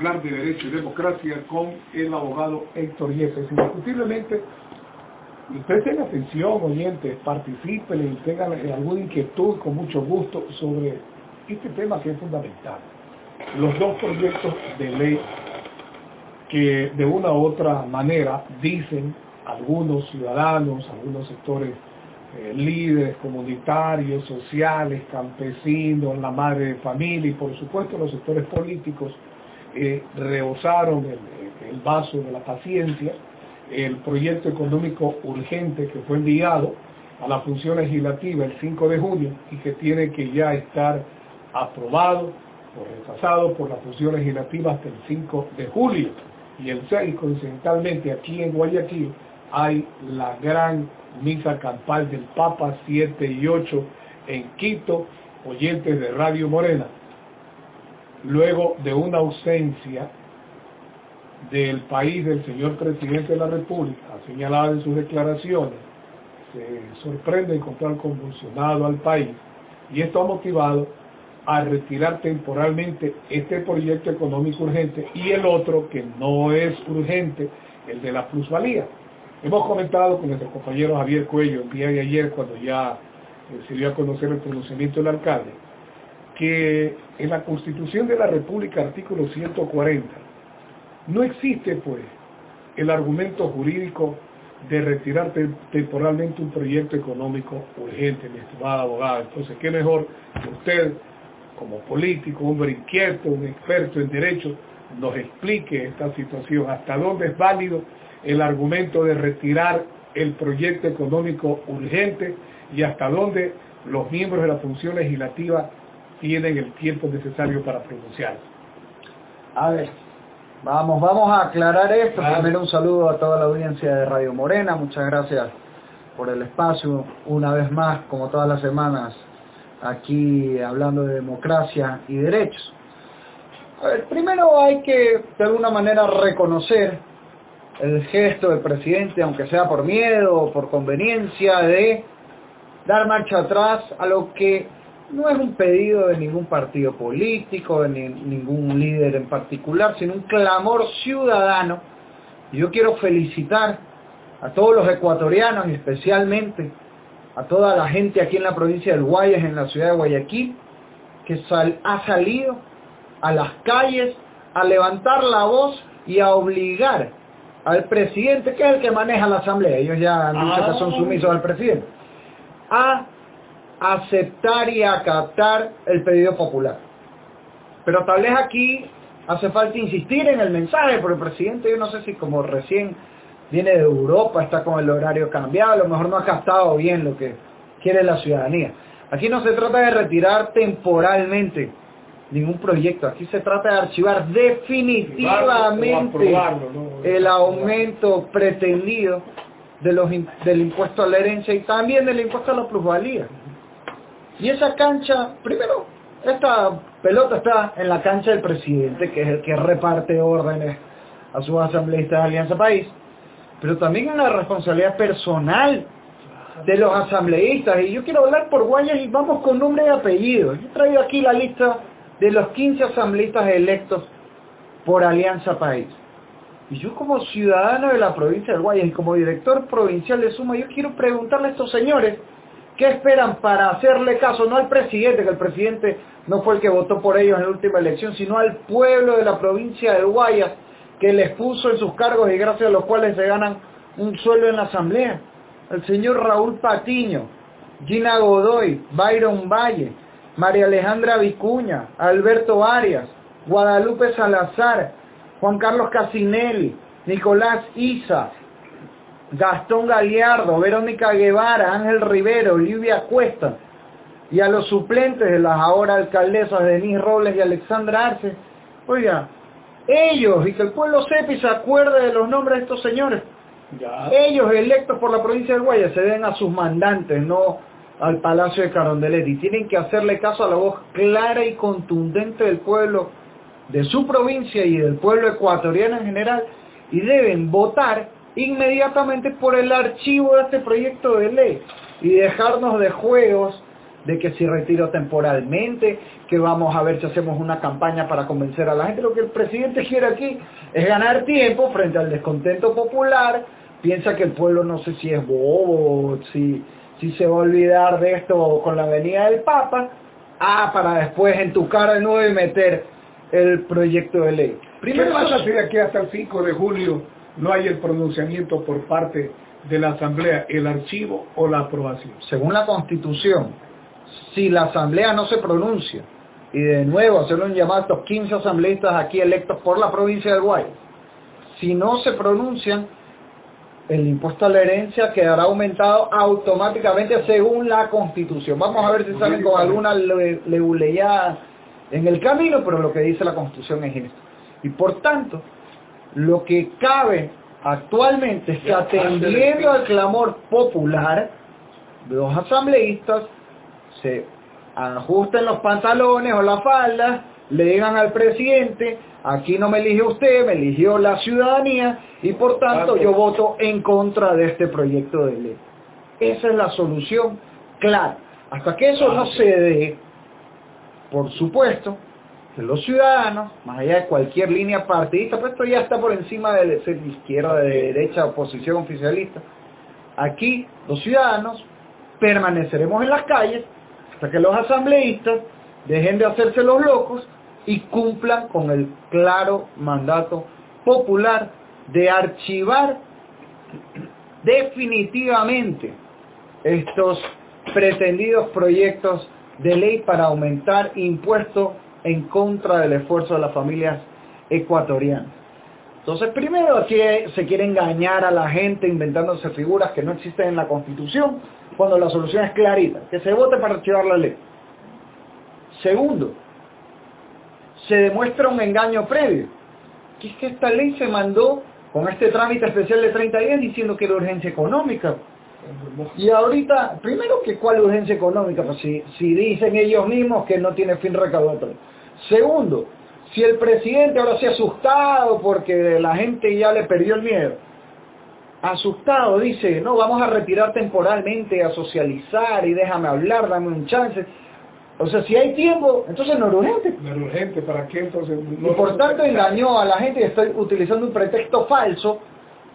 hablar de derecho y democracia con el abogado Héctor Yepes. Indiscutiblemente, y presten atención, oyentes, participen y tengan alguna inquietud con mucho gusto sobre este tema que es fundamental. Los dos proyectos de ley que de una u otra manera dicen algunos ciudadanos, algunos sectores eh, líderes comunitarios, sociales, campesinos, la madre de familia y por supuesto los sectores políticos eh, el, el, vaso de la paciencia, el proyecto económico urgente que fue enviado a la función legislativa el 5 de junio y que tiene que ya estar aprobado o rechazado por la función legislativa hasta el 5 de julio. Y el 6, coincidentalmente, aquí en Guayaquil hay la gran misa campal del Papa 7 y 8 en Quito, oyentes de Radio Morena luego de una ausencia del país del señor presidente de la República, señalado en sus declaraciones, se sorprende encontrar convulsionado al país y esto ha motivado a retirar temporalmente este proyecto económico urgente y el otro que no es urgente, el de la plusvalía. Hemos comentado con nuestro compañero Javier Cuello el día de ayer cuando ya se dio a conocer el pronunciamiento del alcalde, que en la Constitución de la República, artículo 140, no existe pues el argumento jurídico de retirar temporalmente un proyecto económico urgente, mi estimada abogada. Entonces, qué mejor que usted, como político, hombre inquieto, un experto en derecho, nos explique esta situación, hasta dónde es válido el argumento de retirar el proyecto económico urgente y hasta dónde los miembros de la función legislativa tienen el tiempo necesario para pronunciar. A ver, vamos, vamos a aclarar esto. Primero un saludo a toda la audiencia de Radio Morena. Muchas gracias por el espacio. Una vez más, como todas las semanas, aquí hablando de democracia y derechos. A ver, primero hay que de alguna manera reconocer el gesto del presidente, aunque sea por miedo o por conveniencia, de dar marcha atrás a lo que no es un pedido de ningún partido político, de ningún líder en particular, sino un clamor ciudadano. Y yo quiero felicitar a todos los ecuatorianos y especialmente a toda la gente aquí en la provincia del Guayas, en la ciudad de Guayaquil, que ha salido a las calles a levantar la voz y a obligar al presidente, que es el que maneja la asamblea, ellos ya han dicho que son ah. sumisos al presidente, a aceptar y acatar el pedido popular. Pero tal vez aquí hace falta insistir en el mensaje, porque el presidente yo no sé si como recién viene de Europa, está con el horario cambiado, a lo mejor no ha captado bien lo que quiere la ciudadanía. Aquí no se trata de retirar temporalmente ningún proyecto, aquí se trata de archivar definitivamente el aumento pretendido de los, del impuesto a la herencia y también del impuesto a la plusvalía. Y esa cancha, primero, esta pelota está en la cancha del presidente, que es el que reparte órdenes a sus asambleístas de Alianza País, pero también en la responsabilidad personal de los asambleístas. Y yo quiero hablar por Guayas y vamos con nombre y apellido. Yo he traído aquí la lista de los 15 asambleístas electos por Alianza País. Y yo como ciudadano de la provincia de Guayas y como director provincial de Suma, yo quiero preguntarle a estos señores, ¿Qué esperan para hacerle caso? No al presidente, que el presidente no fue el que votó por ellos en la última elección, sino al pueblo de la provincia de Guayas, que les puso en sus cargos y gracias a los cuales se ganan un sueldo en la asamblea. El señor Raúl Patiño, Gina Godoy, Byron Valle, María Alejandra Vicuña, Alberto Arias, Guadalupe Salazar, Juan Carlos Casinelli, Nicolás Isa, Gastón Galiardo, Verónica Guevara, Ángel Rivero, Livia Cuesta, y a los suplentes de las ahora alcaldesas Denise Robles y Alexandra Arce, Oiga, ellos, y que el pueblo sepa y se acuerde de los nombres de estos señores. Ellos, electos por la provincia de Guaya, se den a sus mandantes, no al Palacio de Carondelet. Y tienen que hacerle caso a la voz clara y contundente del pueblo de su provincia y del pueblo ecuatoriano en general. Y deben votar inmediatamente por el archivo de este proyecto de ley y dejarnos de juegos de que si retiro temporalmente, que vamos a ver si hacemos una campaña para convencer a la gente. Lo que el presidente quiere aquí es ganar tiempo frente al descontento popular, piensa que el pueblo no sé si es bobo, si, si se va a olvidar de esto con la venida del Papa, ah, para después en tu cara de nuevo y meter el proyecto de ley. Primero, ¿Qué pasa si de aquí hasta el 5 de julio no hay el pronunciamiento por parte de la Asamblea, el archivo o la aprobación? Según la Constitución, si la Asamblea no se pronuncia, y de nuevo hacerle un llamado a estos 15 asambleístas aquí electos por la provincia de Guay, si no se pronuncian, el impuesto a la herencia quedará aumentado automáticamente según la Constitución. Vamos a ver si salen con alguna leuleyada en el camino, pero lo que dice la Constitución es esto. Y por tanto, lo que cabe actualmente es que atendiendo al clamor popular los asambleístas, se ajusten los pantalones o la falda, le digan al presidente, aquí no me eligió usted, me eligió la ciudadanía y por tanto yo voto en contra de este proyecto de ley. Esa es la solución clara. Hasta que eso no se dé, por supuesto, los ciudadanos, más allá de cualquier línea partidista, pues esto ya está por encima de ser izquierda, de derecha, oposición oficialista, aquí los ciudadanos permaneceremos en las calles hasta que los asambleístas dejen de hacerse los locos y cumplan con el claro mandato popular de archivar definitivamente estos pretendidos proyectos de ley para aumentar impuestos en contra del esfuerzo de las familias ecuatorianas. Entonces, primero aquí se quiere engañar a la gente inventándose figuras que no existen en la Constitución, cuando la solución es clarita, que se vote para archivar la ley. Segundo, se demuestra un engaño previo, que es que esta ley se mandó con este trámite especial de 30 días diciendo que era urgencia económica. Y ahorita, primero que cuál urgencia económica, pues si, si dicen ellos mismos que no tiene fin recaudatorio. Segundo, si el presidente ahora se ha asustado porque la gente ya le perdió el miedo, asustado, dice, no, vamos a retirar temporalmente, a socializar y déjame hablar, dame un chance. O sea, si hay tiempo, entonces no es urgente. No es urgente, ¿para qué entonces? y por tanto engañó a la gente y estoy utilizando un pretexto falso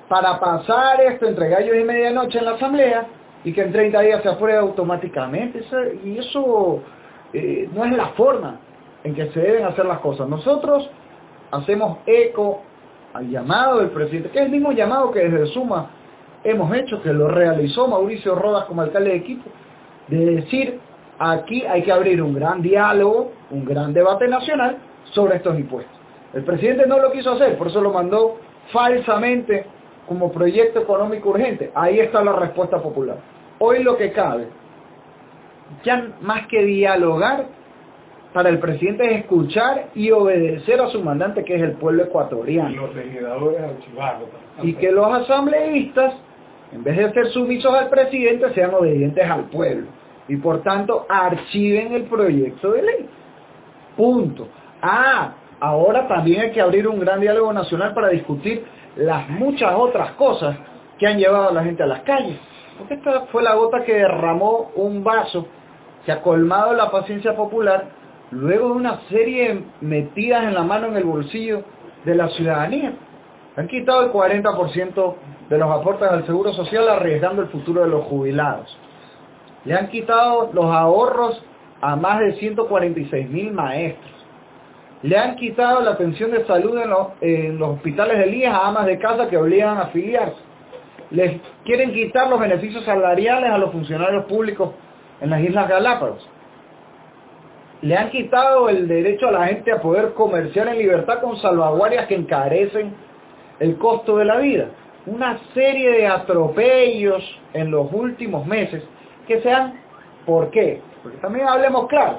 para pasar esto entre gallos y medianoche en la asamblea y que en 30 días se apruebe automáticamente. y eso eh, no es la forma en que se deben hacer las cosas. Nosotros hacemos eco al llamado del presidente, que es el mismo llamado que desde Suma hemos hecho, que lo realizó Mauricio Rodas como alcalde de equipo, de decir, aquí hay que abrir un gran diálogo, un gran debate nacional sobre estos impuestos. El presidente no lo quiso hacer, por eso lo mandó falsamente como proyecto económico urgente. Ahí está la respuesta popular. Hoy lo que cabe, ya más que dialogar, para el presidente es escuchar y obedecer a su mandante, que es el pueblo ecuatoriano. Y los legisladores Y que los asambleístas, en vez de ser sumisos al presidente, sean obedientes al pueblo. Y por tanto, archiven el proyecto de ley. Punto. Ah, ahora también hay que abrir un gran diálogo nacional para discutir las muchas otras cosas que han llevado a la gente a las calles. Porque esta fue la gota que derramó un vaso que ha colmado la paciencia popular luego de una serie metidas en la mano en el bolsillo de la ciudadanía. Han quitado el 40% de los aportes al Seguro Social arriesgando el futuro de los jubilados. Le han quitado los ahorros a más de 146 mil maestros. Le han quitado la atención de salud en los, hospitales de IES a amas de casa que obligan a afiliarse. Les quieren quitar los beneficios salariales a los funcionarios públicos en las Islas Galápagos le han quitado el derecho a la gente a poder comerciar en libertad con salvaguardias que encarecen el costo de la vida. Una serie de atropellos en los últimos meses que sean, ¿por qué? Porque también hablemos claro,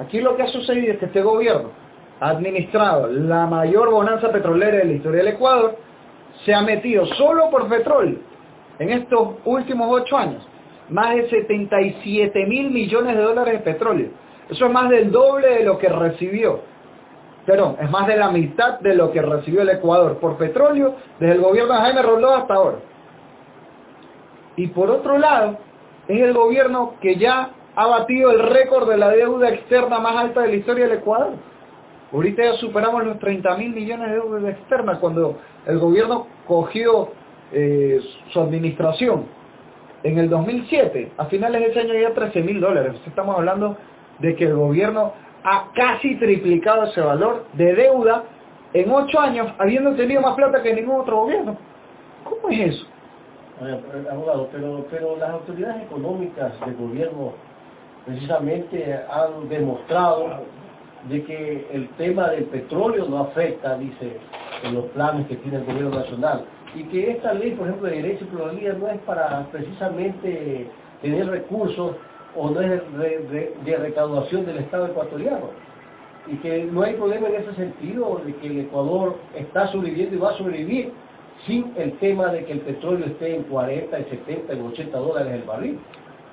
aquí lo que ha sucedido es que este gobierno administrado la mayor bonanza petrolera de la historia del Ecuador, se ha metido solo por petróleo en estos últimos ocho años más de 77 mil millones de dólares de petróleo. Eso es más del doble de lo que recibió. Perdón, es más de la mitad de lo que recibió el Ecuador por petróleo desde el gobierno de Jaime Rondó hasta ahora. Y por otro lado, es el gobierno que ya ha batido el récord de la deuda externa más alta de la historia del Ecuador. Ahorita ya superamos los 30 mil millones de deuda externa cuando el gobierno cogió eh, su administración en el 2007, a finales de ese año había 13 mil dólares. Estamos hablando de que el gobierno ha casi triplicado ese valor de deuda en ocho años, habiendo tenido más plata que ningún otro gobierno. ¿Cómo es eso? abogado, pero, pero las autoridades económicas del gobierno precisamente han demostrado de que el tema del petróleo no afecta, dice, en los planes que tiene el gobierno nacional y que esta ley, por ejemplo, de derecho y pluralidad no es para precisamente tener recursos o no es de, recaudación del Estado ecuatoriano. Y que no hay problema en ese sentido de que el Ecuador está sobreviviendo y va a sobrevivir sin el tema de que el petróleo esté en 40, en 70, en 80 dólares el barril.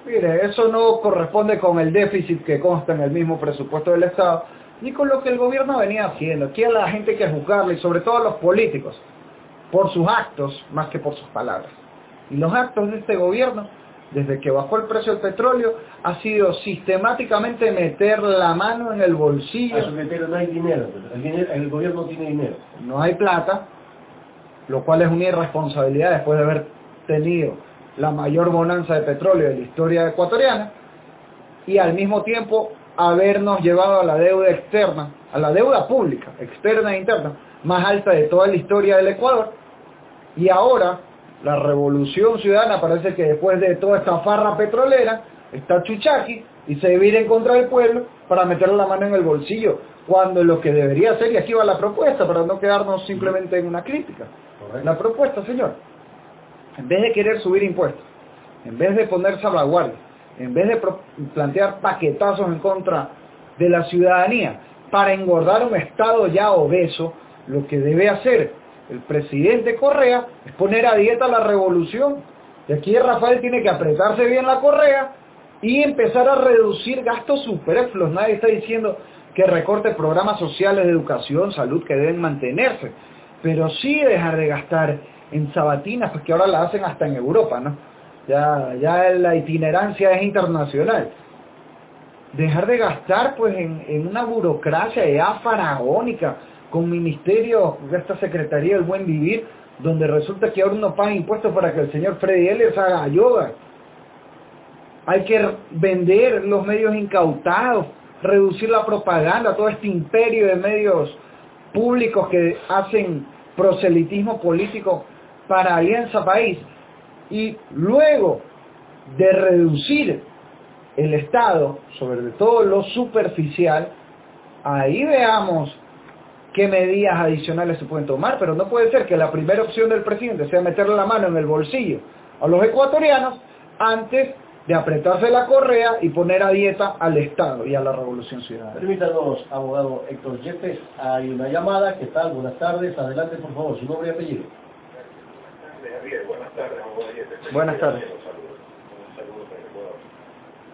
Mire, eso no corresponde con el déficit que consta en el mismo presupuesto del Estado, ni con lo que el gobierno venía haciendo. Aquí a la gente hay que juzgarle, y sobre todo a los políticos por sus actos más que por sus palabras. Y los actos de este gobierno, desde que bajó el precio del petróleo, ha sido sistemáticamente meter la mano en el bolsillo. Eso no hay dinero, el, el gobierno no tiene dinero. No hay plata, lo cual es una irresponsabilidad después de haber tenido la mayor bonanza de petróleo de la historia ecuatoriana y al mismo tiempo habernos llevado a la deuda externa, a la deuda pública, externa e interna, más alta de toda la historia del Ecuador, y ahora la revolución ciudadana parece que después de toda esta farra petrolera está Chuchaki y se divide en contra del pueblo para meterle la mano en el bolsillo, cuando lo que debería ser, y aquí va la propuesta, para no quedarnos simplemente en una crítica. La propuesta, señor, en vez de querer subir impuestos, en vez de poner salvaguardia, en vez de plantear paquetazos en contra de la ciudadanía para engordar un Estado ya obeso, lo que debe hacer el presidente Correa es poner a dieta la revolución. Y aquí Rafael tiene que apretarse bien la correa y empezar a reducir gastos superfluos. Nadie está diciendo que recorte programas sociales de educación, salud que deben mantenerse, pero sí dejar de gastar en sabatinas, porque ahora la hacen hasta en Europa, ¿no? Ya, ya la itinerancia es internacional. Dejar de gastar pues en, en una burocracia ya faraónica, con ministerios esta Secretaría del Buen Vivir, donde resulta que ahora uno paga impuestos para que el señor Freddy Ellis haga yoga. Hay que vender los medios incautados, reducir la propaganda, todo este imperio de medios públicos que hacen proselitismo político para Alianza País. Y luego de reducir el Estado, sobre todo lo superficial, ahí veamos qué medidas adicionales se pueden tomar, pero no puede ser que la primera opción del presidente sea meterle la mano en el bolsillo a los ecuatorianos antes de apretarse la correa y poner a dieta al Estado y a la Revolución Ciudadana. Permítanos, abogado Héctor Yepes, hay una llamada, ¿qué tal? Buenas tardes, adelante por favor, su nombre y apellido. Buenas tardes. Buenas tardes.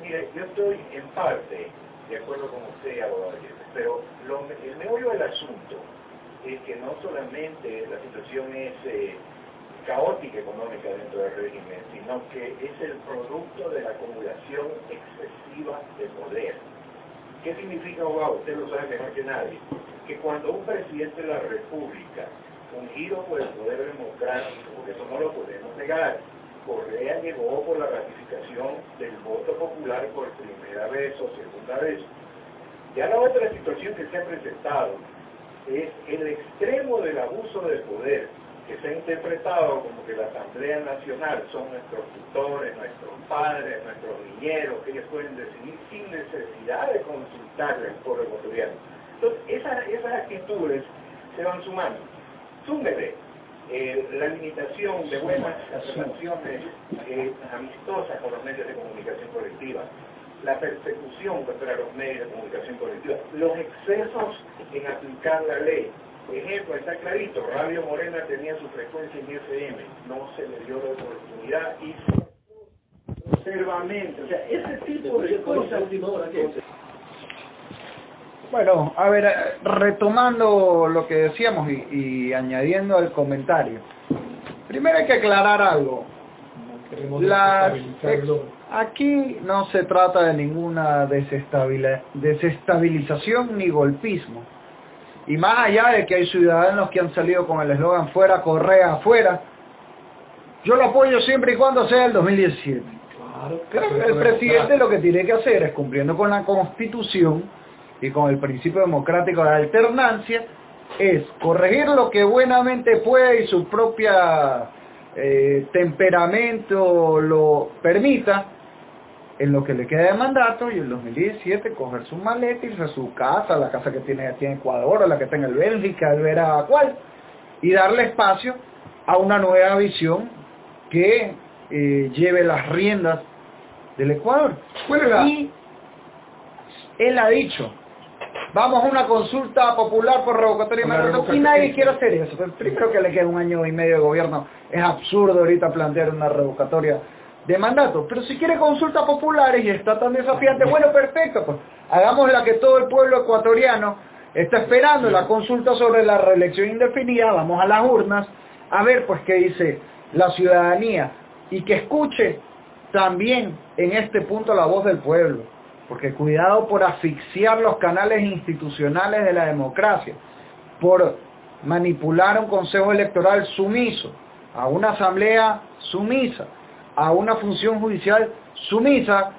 Mire, yo estoy en parte de acuerdo con usted, abogado pero el meollo del asunto es que no solamente la situación es eh, caótica económica dentro del régimen, sino que es el producto de la acumulación excesiva de poder. ¿Qué significa, abogado? Usted lo sabe mejor que nadie. Que cuando un presidente de la República, ungido por el poder democrático, porque eso no lo podemos negar, Correa llegó por la ratificación del voto popular por primera vez o segunda vez, ya la otra situación que se ha presentado es el extremo del abuso de poder, que se ha interpretado como que la Asamblea Nacional son nuestros tutores, nuestros padres, nuestros niñeros, que ellos pueden decidir sin necesidad de consultarle al pueblo ecuatoriano. Entonces, esas, esas actitudes se van sumando. Súmele eh, la limitación de buenas relaciones eh, amistosas con los medios de comunicación colectiva, la persecución contra los medios de comunicación colectiva, los excesos en aplicar la ley. Ejemplo, está clarito, Radio Morena tenía su frecuencia en FM, no se le dio la oportunidad y conservamente, o sea, ese tipo de cosas... Bueno, a ver, retomando lo que decíamos y, y añadiendo al comentario. Primero hay que aclarar algo. Las aquí no se trata de ninguna desestabilización ni golpismo. Y más allá de que hay ciudadanos que han salido con el eslogan fuera Correa, afuera, yo lo apoyo siempre y cuando sea el 2017. Claro, el presidente lo que tiene que hacer es cumpliendo con la constitución y con el principio democrático de alternancia, es corregir lo que buenamente puede y su propia eh, temperamento lo permita en lo que le queda de mandato y en 2017 coger su maleta, irse a su casa, la casa que tiene aquí en Ecuador, o la que tenga en Bélgica, el verá cuál, y darle espacio a una nueva visión que eh, lleve las riendas del Ecuador. Y él ha dicho, vamos a una consulta popular por revocatoria de mandato. y nadie quiere hacer eso. Primero que le queda un año y medio de gobierno, es absurdo ahorita plantear una revocatoria de mandato. Pero si quiere consultas populares y está tan desafiante, bueno, perfecto, pues hagamos la que todo el pueblo ecuatoriano está esperando, la consulta sobre la reelección indefinida, vamos a las urnas, a ver pues qué dice la ciudadanía. Y que escuche también en este punto la voz del pueblo porque cuidado por asfixiar los canales institucionales de la democracia, por manipular un consejo electoral sumiso, a una asamblea sumisa, a una función judicial sumisa,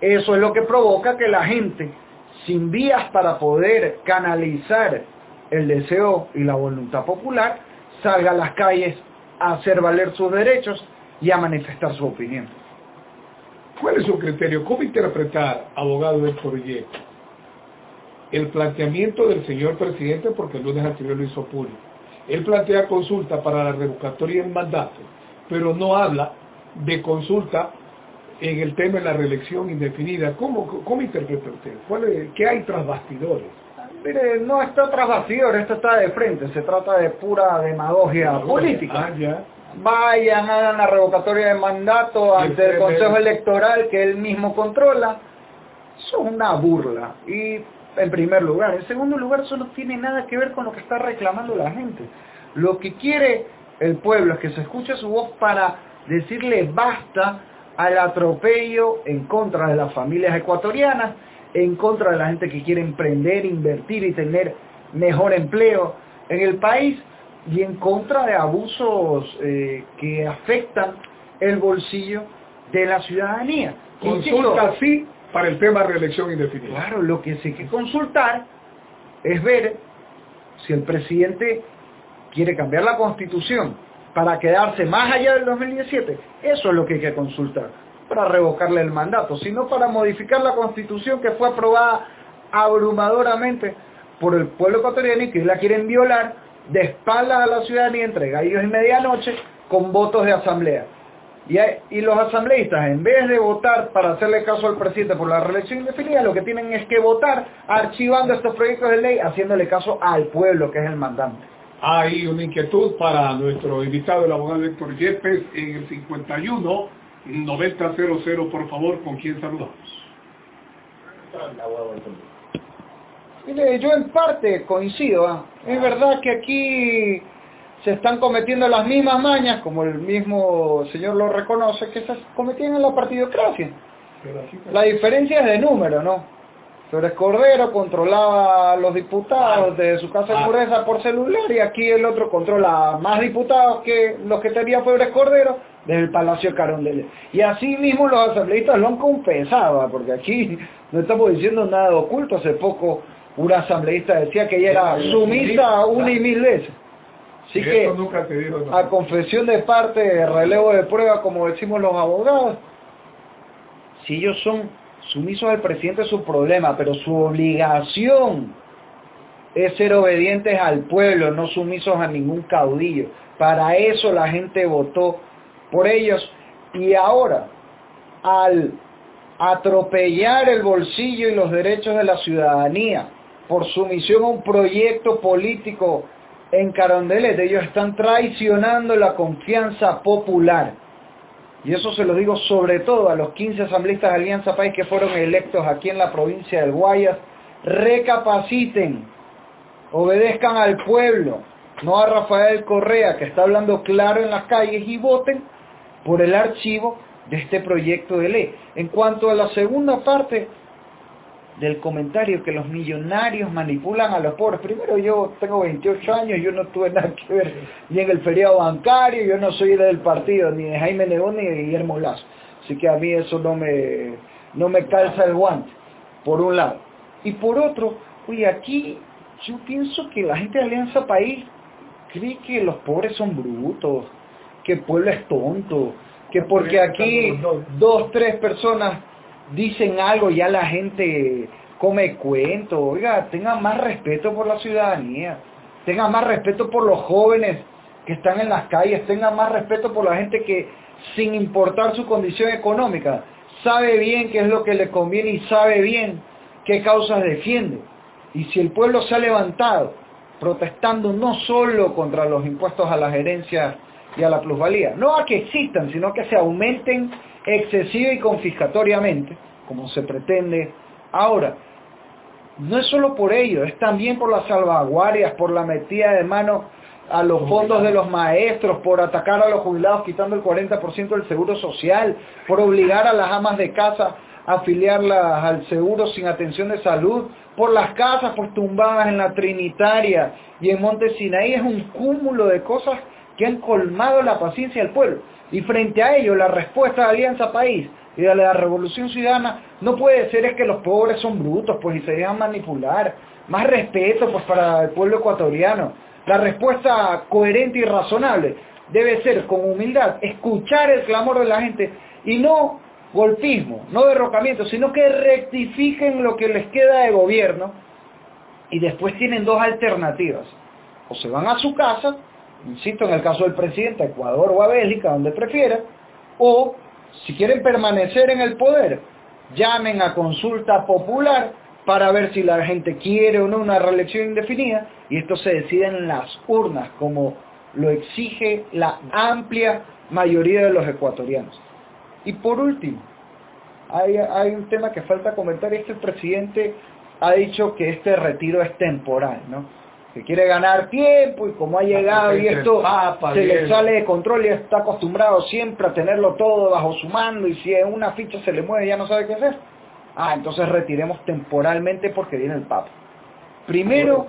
eso es lo que provoca que la gente, sin vías para poder canalizar el deseo y la voluntad popular, salga a las calles a hacer valer sus derechos y a manifestar su opinión. ¿Cuál es su criterio? ¿Cómo interpretar, abogado Héctor Ye, el planteamiento del señor presidente, porque el lunes anterior lo hizo público? Él plantea consulta para la revocatoria del mandato, pero no habla de consulta en el tema de la reelección indefinida. ¿Cómo, cómo interpreta usted? ¿Qué hay tras bastidores? Mire, no está tras bastidores, esto está de frente, se trata de pura demagogia política. Ah, ya vayan, hagan la revocatoria de mandato ante el Consejo Electoral que él mismo controla. Eso es una burla. Y en primer lugar. En segundo lugar, eso no tiene nada que ver con lo que está reclamando la gente. Lo que quiere el pueblo es que se escuche su voz para decirle basta al atropello en contra de las familias ecuatorianas, en contra de la gente que quiere emprender, invertir y tener mejor empleo en el país y en contra de abusos eh, que afectan el bolsillo de la ciudadanía. Consulta sí para el tema de reelección indefinida. Claro, lo que se hay que consultar es ver si el presidente quiere cambiar la constitución para quedarse más allá del 2017. Eso es lo que hay que consultar, para revocarle el mandato, sino para modificar la constitución que fue aprobada abrumadoramente por el pueblo ecuatoriano y que la quieren violar de espaldas a la ciudadanía entre gallos y medianoche con votos de asamblea. Y, y, los asambleístas, en vez de votar para hacerle caso al presidente por la reelección indefinida, lo que tienen es que votar archivando estos proyectos de ley, haciéndole caso al pueblo, que es el mandante. Hay una inquietud para nuestro invitado, el abogado Héctor Yepes, en el 51 9000, por favor, ¿con quién saludamos? Yo en parte coincido. ¿ah? Es verdad que aquí se están cometiendo las mismas mañas, como el mismo señor lo reconoce, que se cometían en la partidocracia. La diferencia es de número, ¿no? Flores Cordero controlaba a los diputados de su casa de ah. pureza por celular y aquí el otro controla más diputados que los que tenía Flores Cordero desde el Palacio de Carondelet. Y así mismo los asambleístas lo han confesado, ¿ah? porque aquí no estamos diciendo nada oculto. Hace poco un asambleísta decía que ella era sumisa una y mil veces. Así que, a confesión de parte, relevo de prueba, como decimos los abogados, si ellos son sumisos al presidente es su problema, pero su obligación es ser obedientes al pueblo, no sumisos a ningún caudillo. Para eso la gente votó por ellos. Y ahora, al atropellar el bolsillo y los derechos de la ciudadanía por sumisión a un proyecto político en Carondelet. Ellos están traicionando la confianza popular. Y eso se lo digo sobre todo a los 15 asambleístas de Alianza País que fueron electos aquí en la provincia del Guayas. Recapaciten, obedezcan al pueblo, no a Rafael Correa, que está hablando claro en las calles, y voten por el archivo de este proyecto de ley. En cuanto a la segunda parte del comentario que los millonarios manipulan a los pobres, primero yo tengo 28 años, yo no tuve nada que ver ni en el feriado bancario, yo no soy del partido ni de Jaime Negón ni de Guillermo Lazo, así que a mí eso no me, no me calza el guante, por un lado. Y por otro, oye, aquí yo pienso que la gente de Alianza País cree que los pobres son brutos, que el pueblo es tonto, que porque aquí dos, tres personas dicen algo, ya la gente come cuento. Oiga, tenga más respeto por la ciudadanía, tenga más respeto por los jóvenes que están en las calles, tenga más respeto por la gente que, sin importar su condición económica, sabe bien qué es lo que le conviene y sabe bien qué causas defiende. Y si el pueblo se ha levantado protestando no solo contra los impuestos a las herencias y a la plusvalía. No a que existan, sino que se aumenten excesiva y confiscatoriamente, como se pretende ahora. No es solo por ello, es también por las salvaguardias, por la metida de mano a los fondos de los maestros, por atacar a los jubilados quitando el 40% del seguro social, por obligar a las amas de casa a afiliarlas al seguro sin atención de salud, por las casas por tumbadas en la Trinitaria y en Monte Sinaí, es un cúmulo de cosas que han colmado la paciencia del pueblo. Y frente a ello, la respuesta de Alianza País y de la Revolución Ciudadana no puede ser es que los pobres son brutos, pues, y se dejan manipular. Más respeto, pues, para el pueblo ecuatoriano. La respuesta coherente y razonable debe ser, con humildad, escuchar el clamor de la gente y no golpismo, no derrocamiento, sino que rectifiquen lo que les queda de gobierno y después tienen dos alternativas. O se van a su casa insisto, en el caso del presidente, a Ecuador o a Bélgica, donde prefiera, o si quieren permanecer en el poder, llamen a consulta popular para ver si la gente quiere o no una reelección indefinida, y esto se decide en las urnas, como lo exige la amplia mayoría de los ecuatorianos. Y por último, hay, un tema que falta comentar, y es presidente ha dicho que este retiro es temporal, ¿no? Que quiere ganar tiempo y como ha llegado y esto se le sale de control y está acostumbrado siempre a tenerlo todo bajo su mando y si una ficha se le mueve ya no sabe qué hacer. Ah, entonces retiremos temporalmente porque viene el Papa. Primero,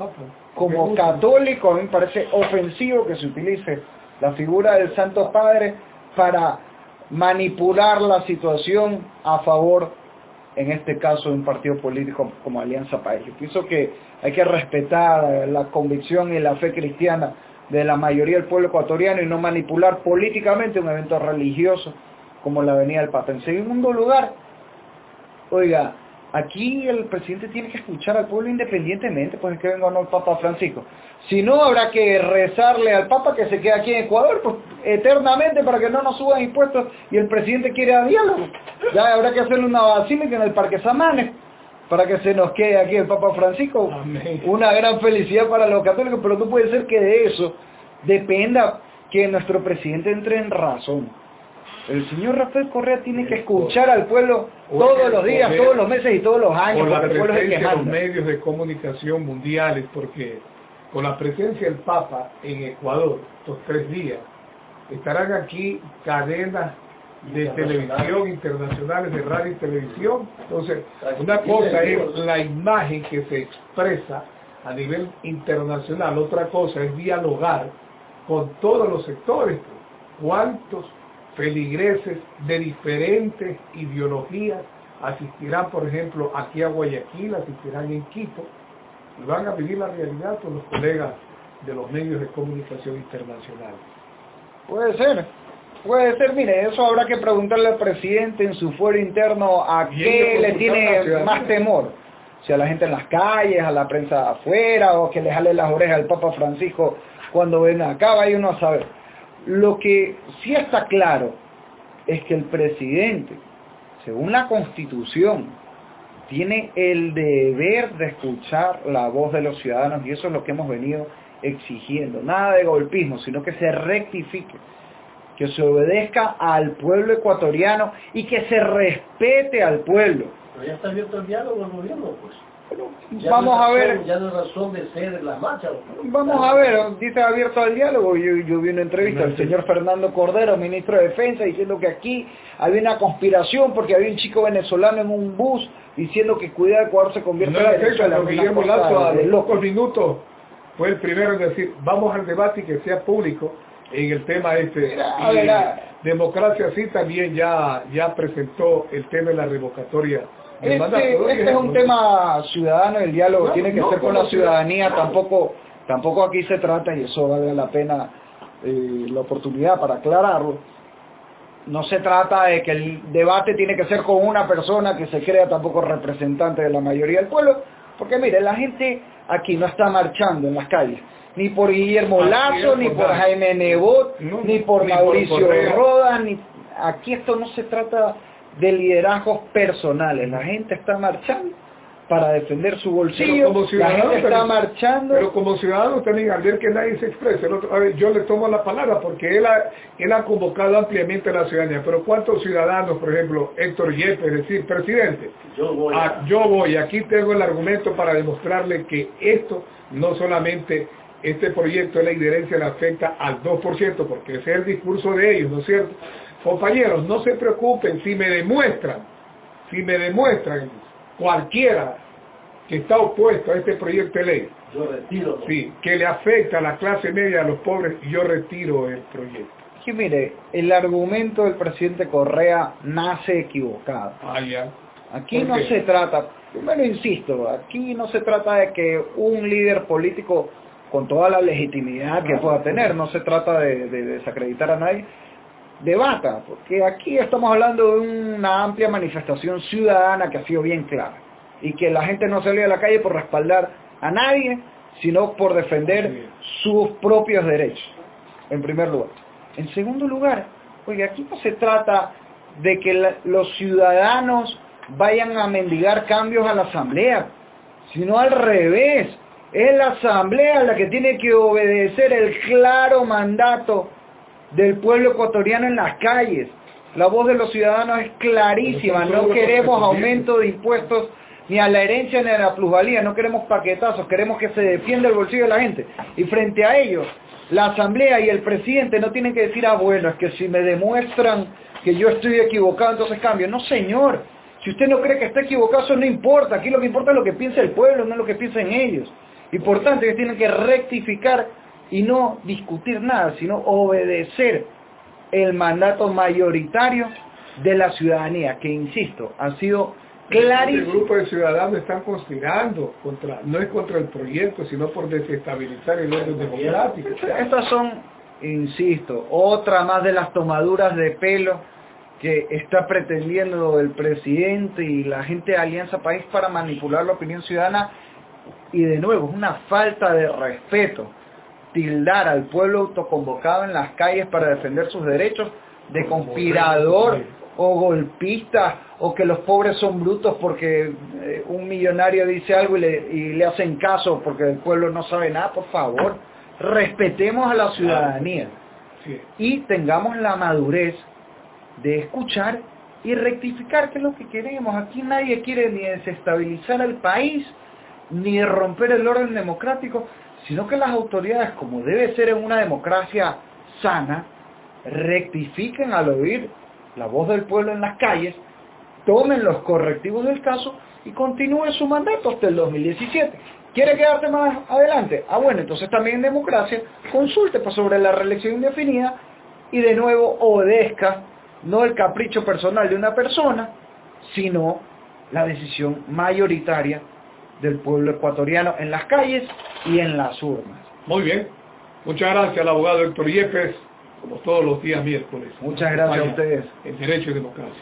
como católico, a mí me parece ofensivo que se utilice la figura del Santo Padre para manipular la situación a favor en este caso de un partido político como Alianza País. Yo pienso que hay que respetar la convicción y la fe cristiana de la mayoría del pueblo ecuatoriano y no manipular políticamente un evento religioso como la Avenida del Papa. En segundo lugar, oiga, aquí el presidente tiene que escuchar al pueblo independientemente, pues es que venga o no el Papa Francisco. Si no, habrá que rezarle al Papa que se quede aquí en Ecuador pues, eternamente para que no nos suban impuestos y el presidente quiere a diálogo. Ya habrá que hacerle una basílica en el Parque Samanes para que se nos quede aquí el Papa Francisco. Una gran felicidad para los católicos, pero no puede ser que de eso dependa que nuestro presidente entre en razón. El señor Rafael Correa tiene que escuchar al pueblo todos los días, todos los meses y todos los años. Por la presencia de los medios de comunicación mundiales, porque con la presencia del Papa en Ecuador, estos tres días, estarán aquí cadenas de televisión internacionales, de radio y televisión. Entonces, una cosa es la imagen que se expresa a nivel internacional, otra cosa es dialogar con todos los sectores. ¿Cuántos feligreses de diferentes ideologías asistirán, por ejemplo, aquí a Guayaquil, asistirán en Quito, y van a vivir la realidad con los colegas de los medios de comunicación internacionales. Puede ser, puede ser, mire, eso habrá que preguntarle al presidente en su fuero interno a qué le tiene más temor. Si a la gente en las calles, a la prensa afuera, o que le jale las orejas al Papa Francisco cuando venga acá, vaya uno a saber. Lo que sí está claro es que el presidente según la Constitución, tiene el deber de escuchar la voz de los ciudadanos y eso es lo que hemos venido exigiendo. Nada de golpismo, sino que se rectifique, que se obedezca al pueblo ecuatoriano y que se respete al pueblo. Pero ya está abierto el diálogo el gobierno, pues. Vamos no a ver, Ya no hay razón de ser las marchas. Vamos a ver, dice abierto al diálogo. Yo, yo vi una entrevista del señor Fernando Cordero, ministro de Defensa, diciendo que aquí había una conspiración porque había un chico venezolano en un bus diciendo que cuidado Ecuador se convierte No en Venezuela. Guillermo Lazo a los pocos minutos fue el primero en decir, vamos al debate y que sea público en el tema este. Democracia sí también ya, ya presentó el tema de la revocatoria del mandato. Este, este es un tema ciudadano, el diálogo No, tiene que no, ser con la ciudadanía, tampoco tampoco aquí se trata, y eso vale la pena eh, la oportunidad para aclararlo, no se trata de que el debate tiene que ser con una persona que se crea tampoco representante de la mayoría del pueblo, porque mire, la gente aquí no está marchando en las calles, ni por Guillermo Así Lazo, es, ni por. Jaime Nebot, No, ni por ni Mauricio. Rodas, ni aquí esto no se trata de liderazgos personales, la gente está marchando para defender su bolsillo, Pero como la gente está pero- marchando Pero como ciudadano también al ver que nadie se expresa, el otro- a ver, yo le tomo la palabra porque él ha, él ha convocado ampliamente a la ciudadanía, pero ¿cuántos ciudadanos, por ejemplo, Héctor Yepes, es decir, presidente, Yo voy Ah, a... yo voy, aquí tengo el argumento para demostrarle que esto no solamente este proyecto de ley de herencia le afecta al 2%, porque ese es el discurso de ellos, ¿no es cierto? Compañeros, no se preocupen si me demuestran, si me demuestran cualquiera que está opuesto a este proyecto de ley, Yo retiro. sí, que le afecta a la clase media, a los pobres, yo retiro el proyecto. que mire, el argumento del presidente Correa nace equivocado. Ah, ya. Aquí ¿Por no qué? se trata, primero insisto, aquí no se trata de que un líder político con toda la legitimidad que pueda tener, no se trata de, de desacreditar a nadie, debata, porque aquí estamos hablando de una amplia manifestación ciudadana que ha sido bien clara y que la gente no salió a la calle por respaldar a nadie, sino por defender sus propios derechos, en primer lugar. En segundo lugar, oye, aquí no se trata de que la- los ciudadanos vayan a mendigar cambios a la asamblea, sino al revés. Es la asamblea la que tiene que obedecer el claro mandato del pueblo ecuatoriano en las calles. La voz de los ciudadanos es clarísima, no queremos aumento de impuestos ni a la herencia ni a la plusvalía, no queremos paquetazos, queremos que se defienda el bolsillo de la gente. Y frente a ello, la asamblea y el presidente no tienen que decir, ah, bueno, es que si me demuestran que yo estoy equivocado, entonces cambio. No, señor, si usted no cree que está equivocado, eso no importa. Aquí lo que importa es lo que piensa el pueblo, no lo que piensan ellos. Y por tanto, ellos tienen que rectificar y no discutir nada, sino obedecer el mandato mayoritario de la ciudadanía, que insisto, ha sido El clarísimo. grupo de ciudadanos están conspirando contra, no es contra el proyecto, sino por desestabilizar el orden democrático. Estas son, insisto, otra más de las tomaduras de pelo que está pretendiendo el presidente y la gente de Alianza País para manipular la opinión ciudadana y de nuevo es una falta de respeto tildar al pueblo autoconvocado en las calles para defender sus derechos de conspirador o golpista o que los pobres son brutos porque eh, un millonario dice algo y le, y le hacen caso porque el pueblo no sabe nada, por favor, respetemos a la ciudadanía Sí. y tengamos la madurez de escuchar y rectificar qué es lo que queremos. Aquí nadie quiere ni desestabilizar al país, ni romper el orden democrático, sino que las autoridades, como debe ser en una democracia sana, rectifiquen al oír la voz del pueblo en las calles, tomen los correctivos del caso y continúen su mandato hasta el 2017. ¿Quiere quedarse más adelante? Ah, bueno, entonces también en democracia consulte pues, sobre la reelección indefinida y de nuevo obedezca no el capricho personal de una persona, sino la decisión mayoritaria del pueblo ecuatoriano en las calles y en las urnas. Muy bien. Muchas gracias al abogado Héctor Yepes, como todos los días miércoles. Muchas gracias a ustedes. En Derecho y Democracia.